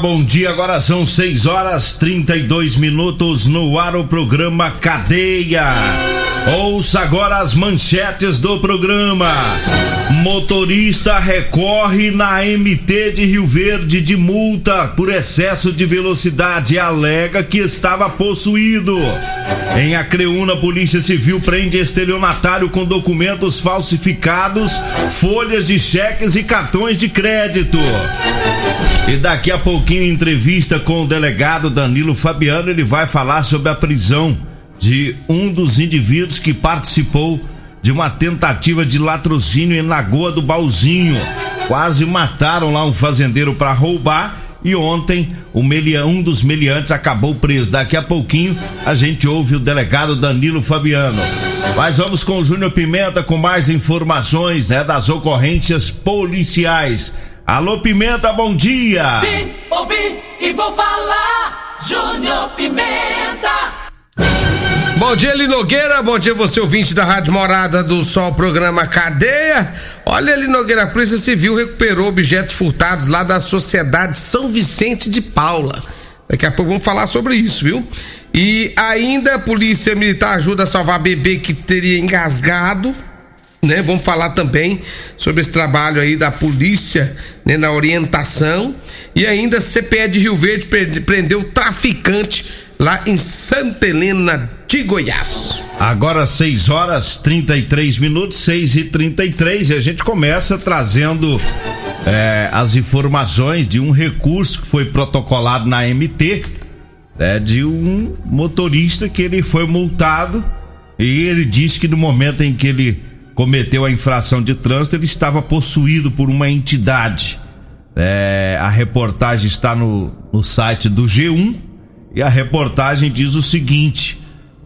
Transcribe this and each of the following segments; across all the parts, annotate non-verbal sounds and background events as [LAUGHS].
Bom dia. Agora são 6 horas 32 minutos no ar o programa Cadeia. Ouça agora as manchetes do programa. Motorista recorre na MT de Rio Verde de multa por excesso de velocidade e alega que estava possuído. Em Acreúna, Polícia Civil prende estelionatário com documentos falsificados, folhas de cheques e cartões de crédito. E daqui a pouquinho, entrevista com o delegado Danilo Fabiano, ele vai falar sobre a prisão de um dos indivíduos que participou de uma tentativa de latrocínio em Lagoa do Balzinho. Quase mataram lá um fazendeiro para roubar e ontem melia, um dos meliantes acabou preso. Daqui a pouquinho a gente ouve o delegado Danilo Fabiano. Mas vamos com o Júnior Pimenta com mais informações né, das ocorrências policiais. Alô Pimenta, bom dia! Vim, ouvi e vou falar, Júnior Pimenta! Bom dia, Linogueira. Bom dia, você ouvinte da Rádio Morada do Sol, programa Cadeia. Olha, Linogueira, a Polícia Civil recuperou objetos furtados lá da Sociedade São Vicente de Paula. Daqui a pouco vamos falar sobre isso, viu? E ainda a Polícia Militar ajuda a salvar bebê que teria engasgado né? Vamos falar também sobre esse trabalho aí da polícia, né, na orientação e ainda CPE de Rio Verde prendeu traficante lá em Santa Helena de Goiás. Agora 6 horas 33 minutos, 6 e 33 e a gente começa trazendo é, as informações de um recurso que foi protocolado na MT é, de um motorista que ele foi multado e ele disse que no momento em que ele cometeu a infração de trânsito, ele estava possuído por uma entidade. É, a reportagem está no, no site do G1 e a reportagem diz o seguinte: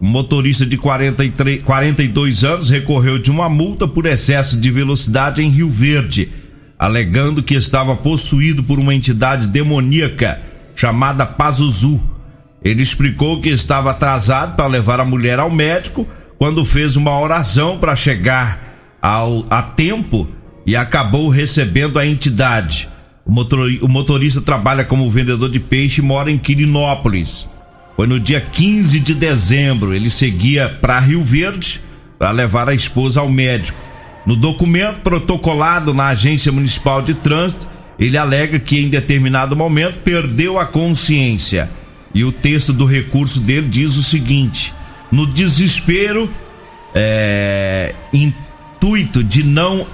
um motorista de 43, 42 anos recorreu de uma multa por excesso de velocidade em Rio Verde, alegando que estava possuído por uma entidade demoníaca chamada Pazuzu. Ele explicou que estava atrasado para levar a mulher ao médico quando fez uma oração para chegar ao, a tempo e acabou recebendo a entidade. O, motor, o motorista trabalha como vendedor de peixe e mora em Quirinópolis. Foi no dia 15 de dezembro. Ele seguia para Rio Verde para levar a esposa ao médico. No documento protocolado na Agência Municipal de Trânsito, ele alega que em determinado momento perdeu a consciência. E o texto do recurso dele diz o seguinte: no desespero, é, intuito de não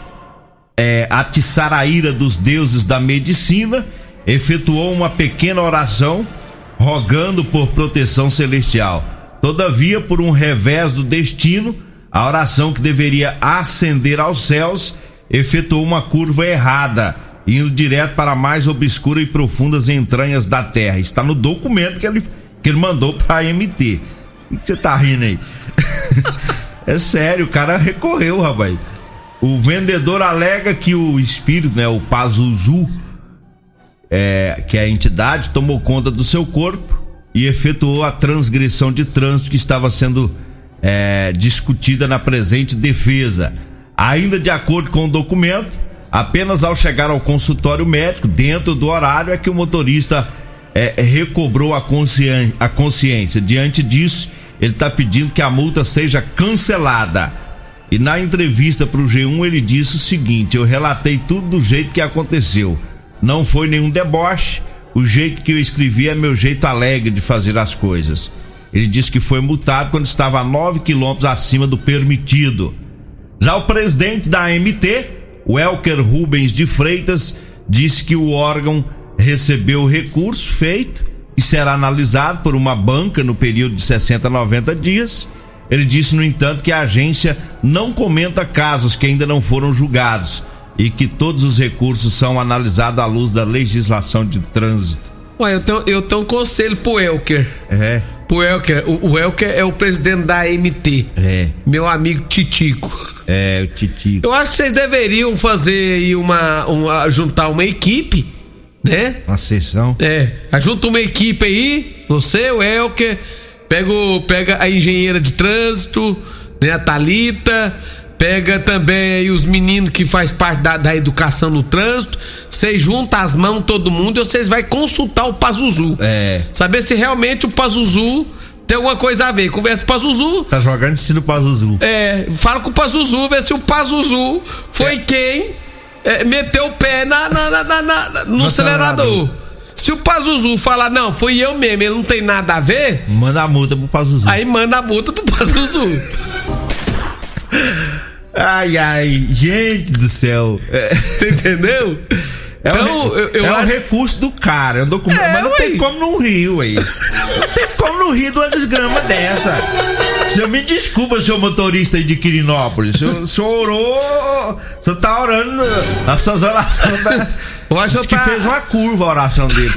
é, atiçar a ira dos deuses da medicina, efetuou uma pequena oração rogando por proteção celestial. Todavia, por um revés do destino, a oração que deveria ascender aos céus efetuou uma curva errada, indo direto para mais obscuras e profundas entranhas da terra. Está no documento que ele, que ele mandou para a MT. O que você tá rindo aí? [LAUGHS] É sério, o cara recorreu, rapaz. O vendedor alega que o espírito, né, o Pazuzu, é, que a entidade, tomou conta do seu corpo e efetuou a transgressão de trânsito que estava sendo é, discutida na presente defesa. Ainda de acordo com o documento, apenas ao chegar ao consultório médico, dentro do horário, é que o motorista é, recobrou a a consciência. Diante disso, ele está pedindo que a multa seja cancelada. E na entrevista para o G1 ele disse o seguinte: eu relatei tudo do jeito que aconteceu. Não foi nenhum deboche. O jeito que eu escrevi é meu jeito alegre de fazer as coisas. Ele disse que foi multado quando estava a 9 quilômetros acima do permitido. Já o presidente da AMT, o Elker Rubens de Freitas, disse que o órgão recebeu o recurso feito e será analisado por uma banca no período de 60 a 90 dias Ele disse, no entanto, que a agência não comenta casos que ainda não foram julgados e que todos os recursos são analisados à luz da legislação de trânsito. Ué, eu tenho, eu tenho um conselho pro Elker. É. Pro Elker. O, o Elker é o presidente da MT. É. Meu amigo Titico. É, o Titi. Eu acho que vocês deveriam fazer aí uma, uma. juntar uma equipe, né? Uma sessão. É. Junta uma equipe aí, você, o Elker, pega, o, pega a engenheira de trânsito, né? A Thalita, pega também aí os meninos que faz parte da, da educação no trânsito. Vocês juntam as mãos todo mundo e vocês vai consultar o Pazuzu. É. Saber se realmente o Pazuzu tem alguma coisa a ver. Conversa com o Pazuzu. Tá jogando estilo Pazuzu. É, fala com o Pazuzu, vê se o Pazuzu foi quem é, meteu o pé na, na- na- na- no, No acelerador. acelerador. Se o Pazuzu falar, não, fui eu mesmo, ele não tem nada a ver, Manda a multa pro Pazuzu. aí manda a multa pro Pazuzu. [LAUGHS] Ai, ai, gente do céu. É, [LAUGHS] Você entendeu? é então, re- eu, eu é acho. recurso do cara, é um documento, É, mas não ué. tem como não rir, ué. Não tem como não rir de uma desgrama dessa. Senhor me desculpa, seu motorista aí de Quirinópolis. O senhor, senhor orou. O senhor tá orando nas suas orações. [LAUGHS] Da, Eu acho que tá- fez uma curva a oração dele.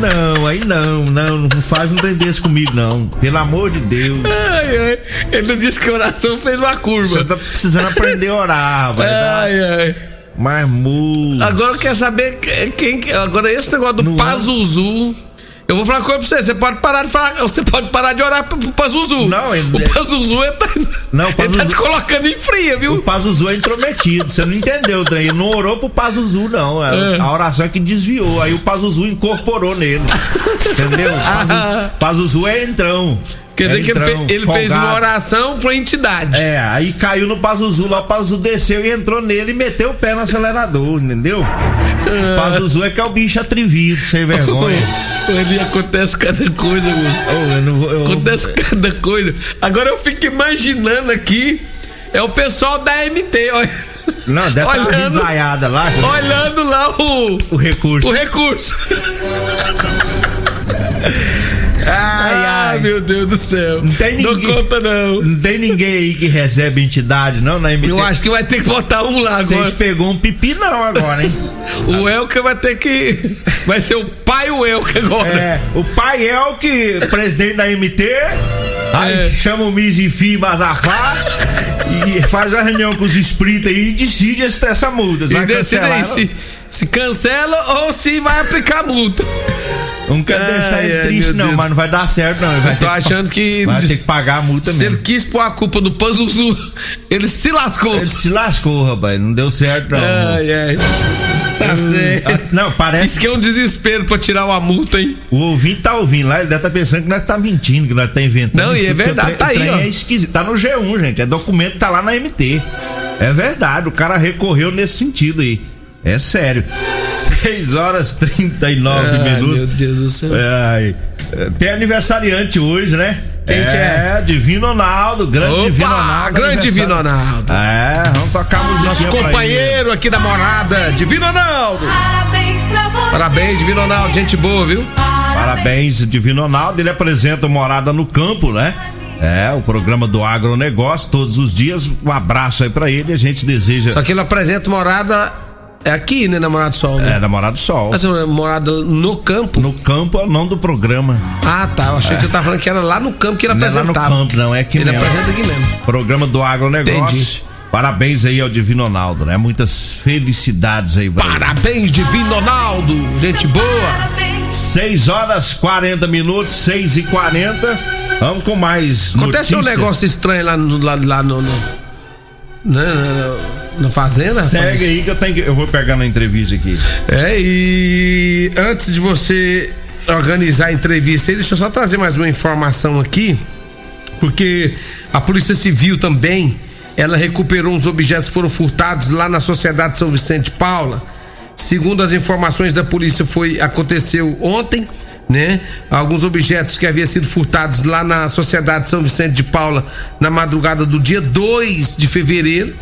Não, aí não, não, não faz um trem desse comigo, não. Pelo amor de Deus. Ai, ai. Ele disse que a oração fez uma Você curva. tá precisando aprender a orar, vai dar Ai, ai. mais mu. Agora eu quero saber que- quem. que- Agora esse negócio do Não é? Pazuzu. Eu vou falar uma coisa pra você. Você pode parar de falar. Você pode parar de orar pro, pro Pazuzu. Não, ele- O Pazuzu ele tá, Não, o ele tá Pazuzu- te colocando em fria, O viu? Pazuzu é intrometido, você não entendeu, o. Ele não orou pro Pazuzu, não. A, É. a oração é que desviou. Aí o Pazuzu incorporou nele. [LAUGHS] Entendeu? Pazuzu, Pazuzu é entrão. Quer dizer é que ele, entrão, fe- ele fez uma oração pra entidade. É, aí caiu no Pazuzu lá, o Pazuzu desceu e entrou nele e meteu o pé no acelerador, entendeu? O Pazuzu é que é o bicho atrevido, sem vergonha. [LAUGHS] Ele acontece cada coisa, moço. Ô, eu não vou- eu- Acontece cada coisa. Agora eu fico imaginando aqui. É o pessoal da MT, olha. Não, deve Olhando- risaiada lá. Olhando lá o, O recurso. o recurso. [LAUGHS] Ai, Ai, meu Deus do céu. Não tem Dou ninguém- conta, não. Não tem ninguém aí que recebe entidade, não, na MT. Eu acho que vai ter que botar um lá Vocês agora. pegou um pipi não agora, hein? [LAUGHS] O Elker vai ter que. Vai ser o pai o Elker agora. É, o pai é o que, presidente da MT, aí É. chama o Miss Fim Mazafá [LAUGHS] e faz a reunião com os espíritos aí e decide essa, multa. E decide aí se, se cancela ou se vai aplicar multa. Não quer Ai, deixar ele ai, triste, não, Deus. mas não vai dar certo, não. Ele vai, Tô ter, achando que. vai ter que pagar a multa Se ele mesmo. quis pôr a culpa do Pazuzu, ele se lascou. Ele se lascou, rapaz. Não deu certo, não. Ai, ai. Tá certo. Ah, Não, parece Isso que é um desespero pra tirar uma multa, hein? O ouvinte tá ouvindo lá, ele deve estar pensando que nós tá mentindo, que nós tá inventando. Não, e é verdade, tá aí, ó. É esquisito, tá no G1, gente. É documento, tá lá na MT. É verdade, o cara recorreu nesse sentido aí. É sério. [LAUGHS] 6 horas 39 Ai, minutos. meu Deus do céu. Ai, é, tem aniversariante hoje, né? Quem que é? Divino Ronaldo, grande Divino Opa, Ronaldo. grande. Divino Ronaldo. É, vamos tocar a musiquinha Nosso companheiro aqui da morada, Divino Ronaldo. Parabéns pra você. Parabéns, Divino Ronaldo, gente boa, viu? Parabéns, Divino Ronaldo. Ele apresenta Morada no Campo, né? É, o programa do agronegócio, todos os dias. Um abraço aí pra ele. A gente deseja. Só que ele apresenta morada é aqui, né, na Morada do Sol, né? É, Namorado do Sol. Mas é morada no campo. No campo é o nome do programa. Ah, tá. Eu achei que você tava falando que era lá no campo que ele Não é lá no apresentava. campo, não, é aqui Ele mesmo. apresenta aqui mesmo. Programa do agronegócio. Entendi. Parabéns aí ao Divino Ronaldo, né? Muitas felicidades aí, ele. Parabéns, Divino Ronaldo. Gente boa. 6 horas 40 minutos, 6 e 40 Vamos com mais Acontece um notícias. negócio estranho lá no. Lá, lá no, no- né, na, na fazenda. rapaz. Segue aí que eu tenho que. Eu vou pegar na entrevista aqui. É, e antes de você organizar a entrevista aí, deixa eu só trazer mais uma informação aqui, porque a Polícia Civil também, ela recuperou uns objetos que foram furtados lá na Sociedade São Vicente de Paula. Segundo as informações da polícia, foi aconteceu ontem, né? Alguns objetos que haviam sido furtados lá na Sociedade São Vicente de Paula na madrugada do dia 2 de fevereiro.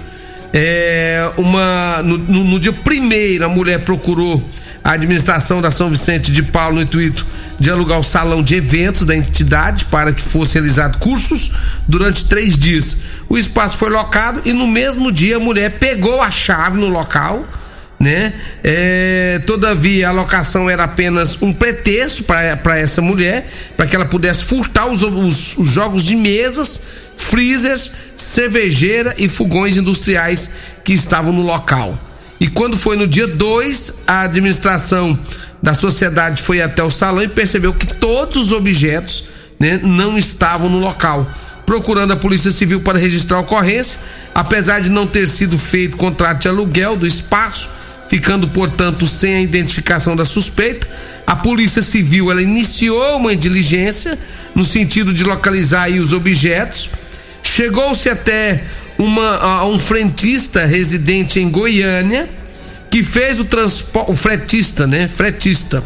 É, uma no, no- no dia primeiro a mulher procurou a administração da São Vicente de Paulo no intuito de alugar o salão de eventos da entidade para que fosse realizado cursos durante três dias. O espaço foi locado e no mesmo dia a mulher pegou a chave no local né? É, todavia, a locação era apenas um pretexto para essa mulher, para que ela pudesse furtar os, os, os, jogos de mesas, freezers, cervejeira e fogões industriais que estavam no local. E quando foi no dia 2, a administração da sociedade foi até o salão e percebeu que todos os objetos né, não estavam no local. Procurando a Polícia Civil para registrar a ocorrência, apesar de não ter sido feito contrato de aluguel do espaço, ficando, portanto, sem a identificação da suspeita. A Polícia Civil ela iniciou uma diligência no sentido de localizar os objetos. Chegou-se até uma, um frentista residente em Goiânia que fez o transporte, o fretista, né? Fretista,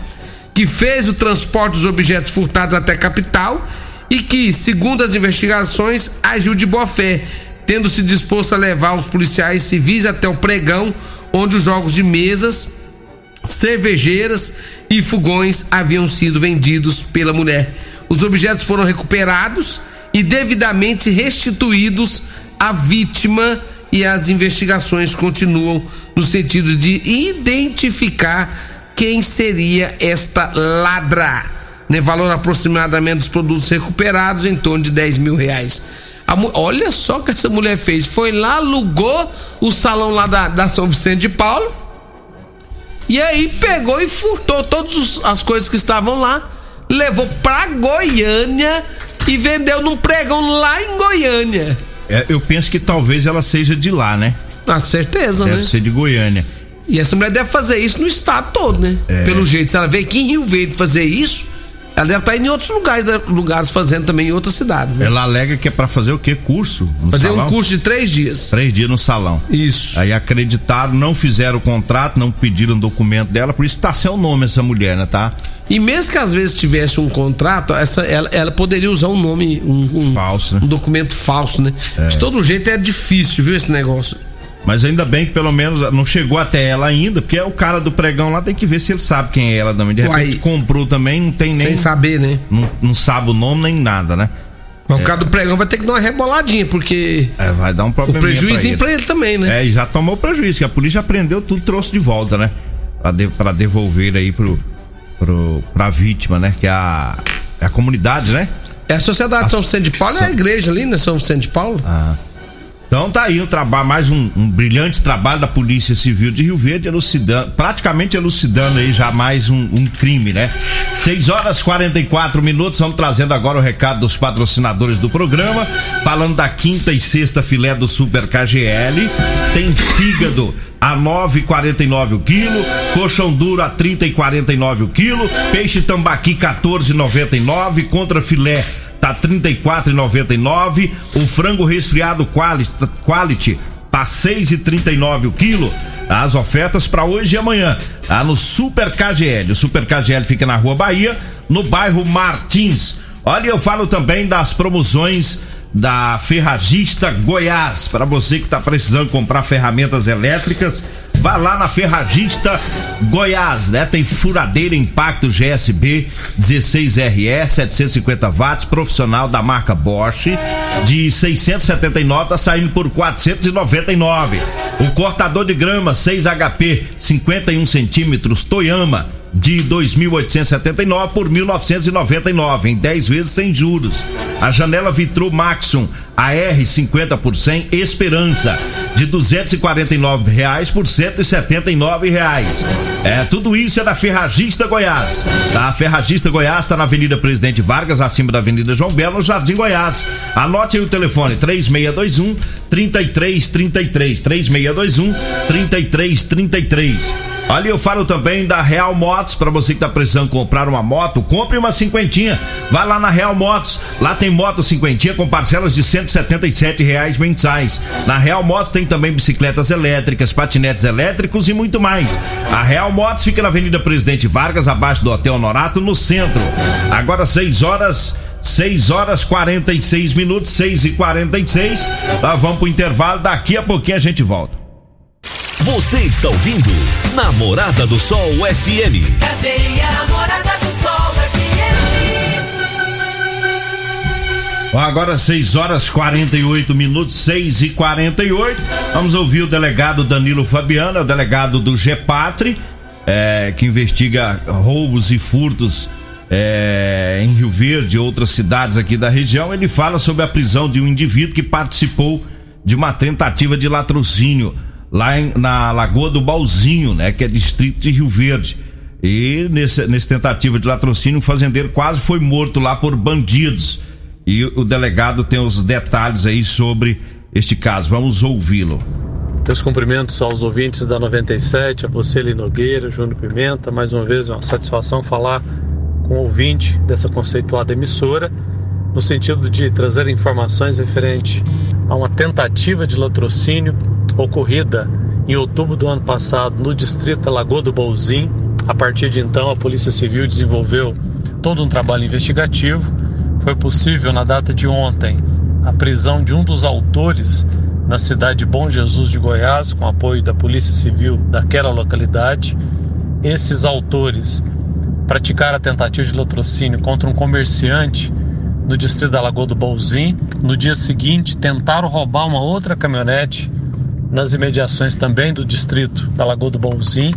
que fez o transporte dos objetos furtados até a capital e que, segundo as investigações, agiu de boa fé, tendo se disposto a levar os policiais civis até o pregão onde os jogos de mesas, cervejeiras e fogões haviam sido vendidos pela mulher. Os objetos foram recuperados e devidamente restituídos à vítima e as investigações continuam no sentido de identificar quem seria esta ladra. Né? Valor aproximadamente dos produtos recuperados em torno de 10 mil reais. A, olha só o que essa mulher fez. Foi lá, alugou o salão lá da, da São Vicente de Paulo. E aí pegou e furtou todas as coisas que estavam lá. Levou pra Goiânia e vendeu num pregão lá em Goiânia. É, eu penso que talvez ela seja de lá, né? Com certeza, deve né? Deve ser de Goiânia. E essa mulher deve fazer isso no estado todo, né? É. Pelo jeito, se ela veio aqui em Rio Verde fazer isso, ela deve estar em outros lugares, né? lugares fazendo também em outras cidades, né? Ela alega que é para fazer o quê? Curso? fazer salão? um curso de três dias. Três dias no salão. Isso. Aí acreditaram, não fizeram o contrato, não pediram documento dela, por isso tá sem o nome essa mulher, né, tá? E mesmo que às vezes tivesse um contrato, essa, ela, ela poderia usar um nome, um, um falso, né? um documento falso, né? É. De todo jeito é difícil, viu, esse negócio. Mas ainda bem que pelo menos não chegou até ela ainda, porque o cara do pregão lá tem que ver se ele sabe quem é ela também. De repente Uai, comprou também, não tem nem. Sem saber, né? Não, não sabe o nome nem nada, né? Mas é. o cara do pregão vai ter que dar uma reboladinha, porque. É, vai dar um problema. O prejuízo pra ele. pra ele também, né? É, e já tomou prejuízo, que a polícia prendeu tudo trouxe de volta, né? Pra, de, pra devolver aí pro, pro, pra vítima, né? Que é a, é a comunidade, né? É a Sociedade a São Vicente de Paulo, é a igreja ali, né? São Vicente de Paulo. Ah. Então tá aí o trabalho, mais um, um, brilhante trabalho da Polícia Civil de Rio Verde, elucidando, praticamente elucidando aí já mais um, um crime, né? 6 horas 44 minutos, vamos trazendo agora o recado dos patrocinadores do programa, falando da quinta e sexta filé do Super KGL, tem fígado a 9,49 o quilo, colchão duro a 30,49 o quilo, peixe tambaqui 14,99, contra filé tá 34,99. O frango resfriado quality, quality tá 6,39 o quilo. As ofertas para hoje e amanhã, tá no Super KGL. O Super KGL fica na Rua Bahia, no bairro Martins. Olha, eu falo também das promoções da Ferragista Goiás. Para você que está precisando comprar ferramentas elétricas, Vá lá na Ferragista Goiás, né? Tem furadeira Impacto GSB 16RE 750 watts, profissional da marca Bosch, de 679 tá saindo por 499. O cortador de grama 6 HP 51 centímetros Toyama de 2.879 por 1.999 em 10 vezes sem juros. A janela Vitru Maxum AR 50 por 100 Esperança de 249 reais por 179 reais. É, tudo isso é da Ferragista Goiás. Tá? A Ferragista Goiás está na Avenida Presidente Vargas, acima da Avenida João Belo, no Jardim Goiás. Anote aí o telefone 3621 3333 3621 3333. Olha, eu falo também da Real Motos, para você que tá precisando comprar uma moto, compre uma cinquentinha. Vai lá na Real Motos, lá tem moto cinquentinha com parcelas de 177 reais mensais. Na Real Motos tem também bicicletas elétricas, patinetes elétricos e muito mais. A Real Motos fica na Avenida Presidente Vargas, abaixo do Hotel Norato, no centro. Agora 6 horas 6 horas 46 minutos, 6 e 46 Nós vamos pro intervalo, daqui a pouquinho a gente volta. Você está ouvindo Namorada do Sol FM. Cadê a Namorada do Sol FM? Agora 6 horas 48 minutos, 6 e 48 Vamos ouvir o delegado Danilo Fabiano, o delegado do GEPATRE, é, que investiga roubos e furtos é, em Rio Verde e outras cidades aqui da região. Ele fala sobre a prisão de um indivíduo que participou de uma tentativa de latrocínio lá em, na Lagoa do Balzinho, né? Que é distrito de Rio Verde. E nesse, nesse tentativa de latrocínio, um fazendeiro quase foi morto lá por bandidos. E o delegado tem os detalhes aí sobre este caso. Vamos ouvi-lo. Meus cumprimentos aos ouvintes da 97, a você, Linogueira, Júnior Pimenta. Mais uma vez, é uma satisfação falar com o ouvinte dessa conceituada emissora, no sentido de trazer informações referente a uma tentativa de latrocínio ocorrida em outubro do ano passado no distrito Lagoa do Bolzim. A partir de então, a Polícia Civil desenvolveu todo um trabalho investigativo foi possível, na data de ontem, a prisão de um dos autores na cidade de Bom Jesus de Goiás, com apoio da Polícia Civil daquela localidade. Esses autores praticaram a tentativa de latrocínio contra um comerciante no distrito da Lagoa do Bolzim. No dia seguinte, tentaram roubar uma outra caminhonete nas imediações também do distrito da Lagoa do Bolzim.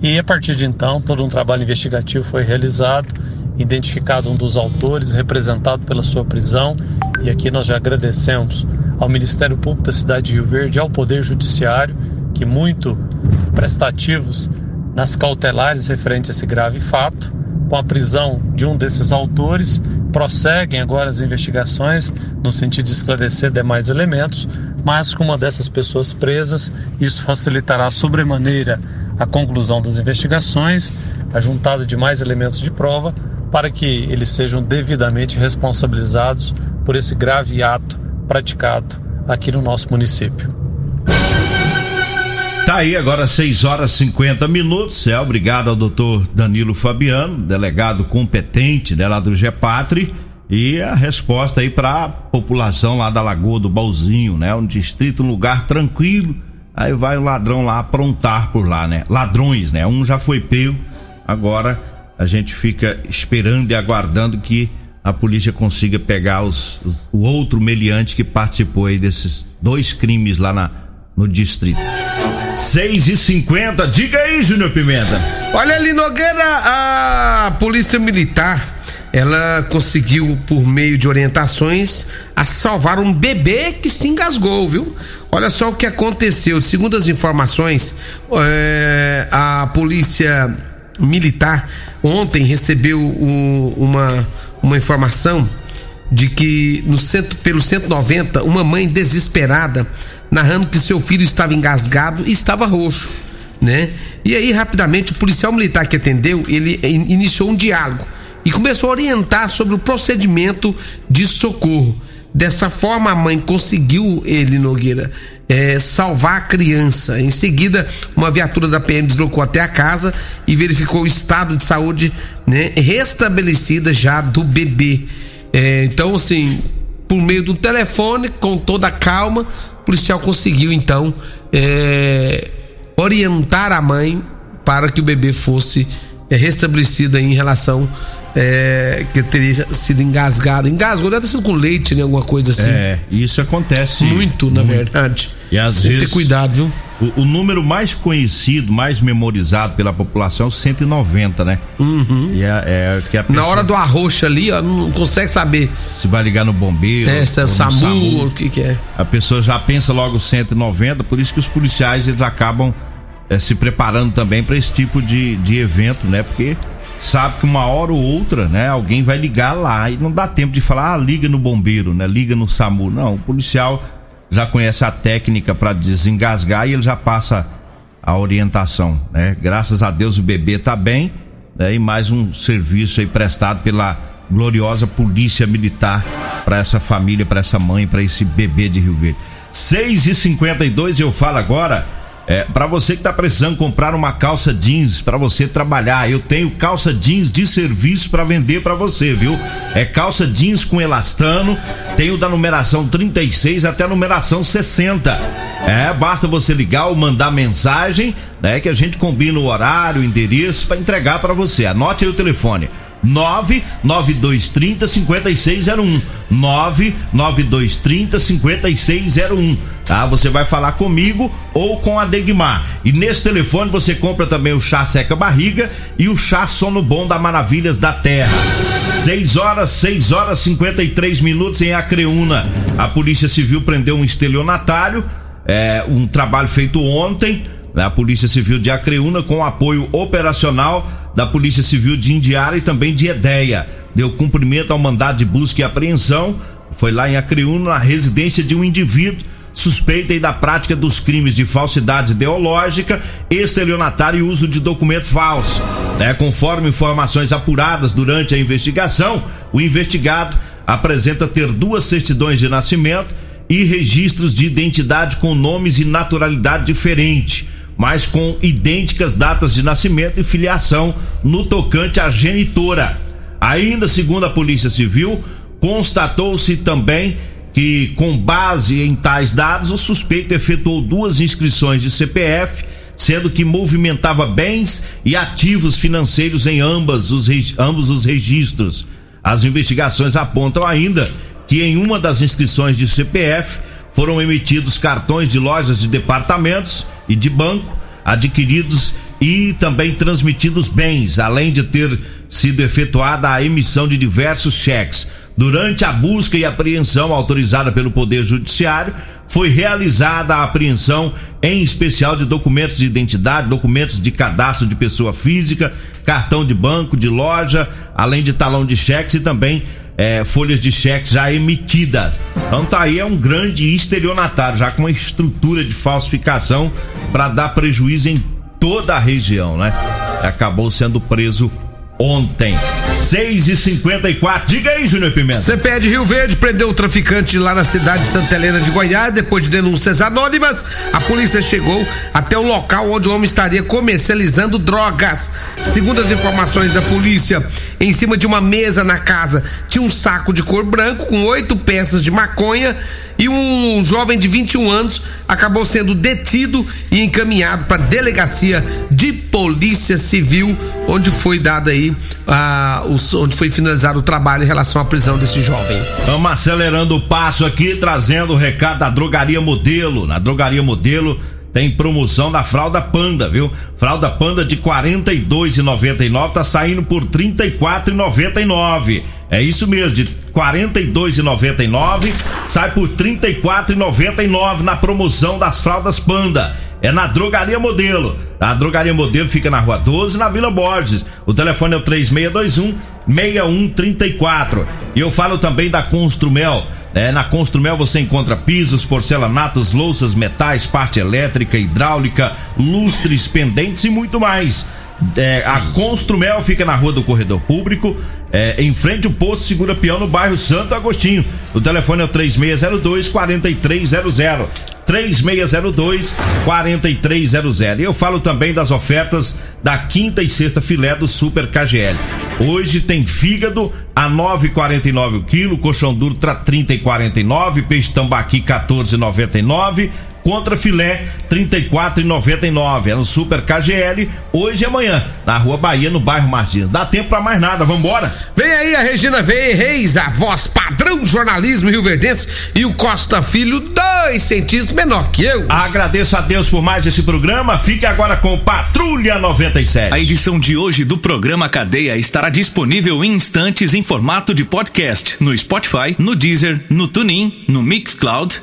E a partir de então, todo um trabalho investigativo foi realizado identificado um dos autores, representado pela sua prisão. E aqui nós já agradecemos ao Ministério Público da cidade de Rio Verde, ao Poder Judiciário, que muito prestativos nas cautelares referentes a esse grave fato. Com a prisão de um desses autores, prosseguem agora as investigações no sentido de esclarecer demais elementos, mas com uma dessas pessoas presas, isso facilitará sobremaneira a conclusão das investigações, a juntada de mais elementos de prova, para que eles sejam devidamente responsabilizados por esse grave ato praticado aqui no nosso município. Tá aí agora 6 horas 50 minutos. É obrigado ao doutor Danilo Fabiano, delegado competente né, lá do GEPATRI. E a resposta aí para a população lá da Lagoa do Balzinho, né? Um distrito, um lugar tranquilo. Aí vai o ladrão lá aprontar por lá, né? Ladrões, né? Um já foi pego, agora a gente fica esperando e aguardando que a polícia consiga pegar os, os, o outro meliante que participou aí desses dois crimes lá na, no distrito. 6 e 50 diga aí, Júnior Pimenta. Olha ali, Nogueira, a polícia militar ela conseguiu, por meio de orientações, a salvar um bebê que se engasgou, viu? Olha só o que aconteceu. Segundo as informações, é, a polícia militar ontem recebeu o, uma, uma informação de que no centro, pelo 190, uma mãe desesperada narrando que seu filho estava engasgado e estava roxo, né? E aí rapidamente o policial militar que atendeu, ele iniciou um diálogo e começou a orientar sobre o procedimento de socorro. Dessa forma a mãe conseguiu ele Nogueira é, salvar a criança. Em seguida, uma viatura da PM deslocou até a casa e verificou o estado de saúde né, restabelecida já do bebê. É, então, assim, por meio do telefone, com toda a calma, o policial conseguiu então é, orientar a mãe para que o bebê fosse é, restabelecido em relação é, que teria sido engasgado. Engasgou, deve ter sido com leite, né? Alguma coisa assim. É, isso acontece. Muito, na muito. verdade. E às Tem vezes. ter cuidado, viu? O, o, número mais conhecido, mais memorizado pela população é o 190, né? Uhum. E é, é que a pessoa, Na hora do arroxo ali, ó, não consegue saber. Se vai ligar no bombeiro. É, se é o SAMU, SAMU, o que, que é. A pessoa já pensa logo 190, por isso que os policiais eles acabam é, se preparando também para esse tipo de, de evento, né? Porque sabe que uma hora ou outra, né, alguém vai ligar lá e não dá tempo de falar, ah, liga no bombeiro, né, liga no SAMU. Não, o policial já conhece a técnica para desengasgar e ele já passa a orientação, né? Graças a Deus o bebê tá bem, né? E mais um serviço aí prestado pela gloriosa Polícia Militar para essa família, para essa mãe, para esse bebê de Rio Verde. 6 e 52 eu falo agora é, para você que tá precisando comprar uma calça jeans para você trabalhar, eu tenho calça jeans de serviço para vender para você, viu? É calça jeans com elastano, tenho da numeração 36 até a numeração 60. É, basta você ligar ou mandar mensagem, né, que a gente combina o horário, o endereço para entregar para você. Anote aí o telefone: 99230 5601. 99230 5601. Tá? Você vai falar comigo ou com a Degmar. E nesse telefone você compra também o chá seca barriga e o chá sono bom da Maravilhas da Terra. 6 horas, 6 horas 53 minutos em Acreúna. A Polícia Civil prendeu um estelionatário, é, um trabalho feito ontem. Né? A Polícia Civil de Acreúna com apoio operacional da Polícia Civil de Indiara e também de Edeia. Deu cumprimento ao mandado de busca e apreensão. Foi lá em Acreúna, na residência de um indivíduo suspeita da prática dos crimes de falsidade ideológica, estelionatário e uso de documento falso. É, conforme informações apuradas durante a investigação, o investigado apresenta ter duas certidões de nascimento e registros de identidade com nomes e naturalidade diferente, mas com idênticas datas de nascimento e filiação no tocante à genitora. Ainda segundo a Polícia Civil, constatou-se também que, com base em tais dados, o suspeito efetuou duas inscrições de CPF, sendo que movimentava bens e ativos financeiros em ambas os, ambos os registros. As investigações apontam ainda que em uma das inscrições de CPF foram emitidos cartões de lojas de departamentos e de banco adquiridos e também transmitidos bens, além de ter sido efetuada a emissão de diversos cheques. Durante a busca e apreensão autorizada pelo Poder Judiciário, foi realizada a apreensão em especial de documentos de identidade, documentos de cadastro de pessoa física, cartão de banco, de loja, além de talão de cheques e também é, folhas de cheques já emitidas. Então tá aí é um grande estelionatário, já com uma estrutura de falsificação para dar prejuízo em toda a região, né? Acabou sendo preso ontem. 6 e 54 Diga aí, Júnior Pimenta. CPE de Rio Verde prendeu o traficante lá na cidade de Santa Helena de Goiás. Depois de denúncias anônimas, a polícia chegou até o local onde o homem estaria comercializando drogas. Segundo as informações da polícia, em cima de uma mesa na casa tinha um saco de cor branco com oito peças de maconha e um jovem de 21 anos acabou sendo detido e encaminhado para a delegacia de polícia civil, onde foi dado aí, os, onde foi finalizado o trabalho em relação à prisão desse jovem. Vamos acelerando o passo aqui, trazendo o recado da drogaria modelo. Na drogaria modelo tem promoção da fralda panda, viu? Fralda panda de R$ 42,99 tá saindo por R$ 34,99. É isso mesmo, de 42,99 sai por 34,99 na promoção das fraldas Panda. É na Drogaria Modelo. A Drogaria Modelo fica na Rua 12, na Vila Borges. O telefone é o 3621 6134. E eu falo também da Construmel. É, na Construmel você encontra pisos, porcelanatos, louças, metais, parte elétrica, hidráulica, lustres, pendentes e muito mais. É, a Construmel fica na Rua do Corredor Público, é, em frente ao posto Segura Peão, no bairro Santo Agostinho. O telefone é o 3602 4300. 3602 4300. E eu falo também das ofertas da quinta e sexta filé do Super KGL. Hoje tem fígado a 9,49 o quilo, colchão duro 30,49, peixe tambaqui 14,99 contra filé 34,99. É no Super KGL, hoje e amanhã, na Rua Bahia, no bairro Martins. Dá tempo para mais nada, vambora. Vem aí a Regina V Reis, a voz padrão jornalismo Rio Verdense e o Costa Filho, dois centímetros menor que eu. Agradeço a Deus por mais esse programa. Fique agora com Patrulha 97. A edição de hoje do programa Cadeia estará disponível em instantes em formato de podcast no Spotify, no Deezer, no TuneIn, no Mixcloud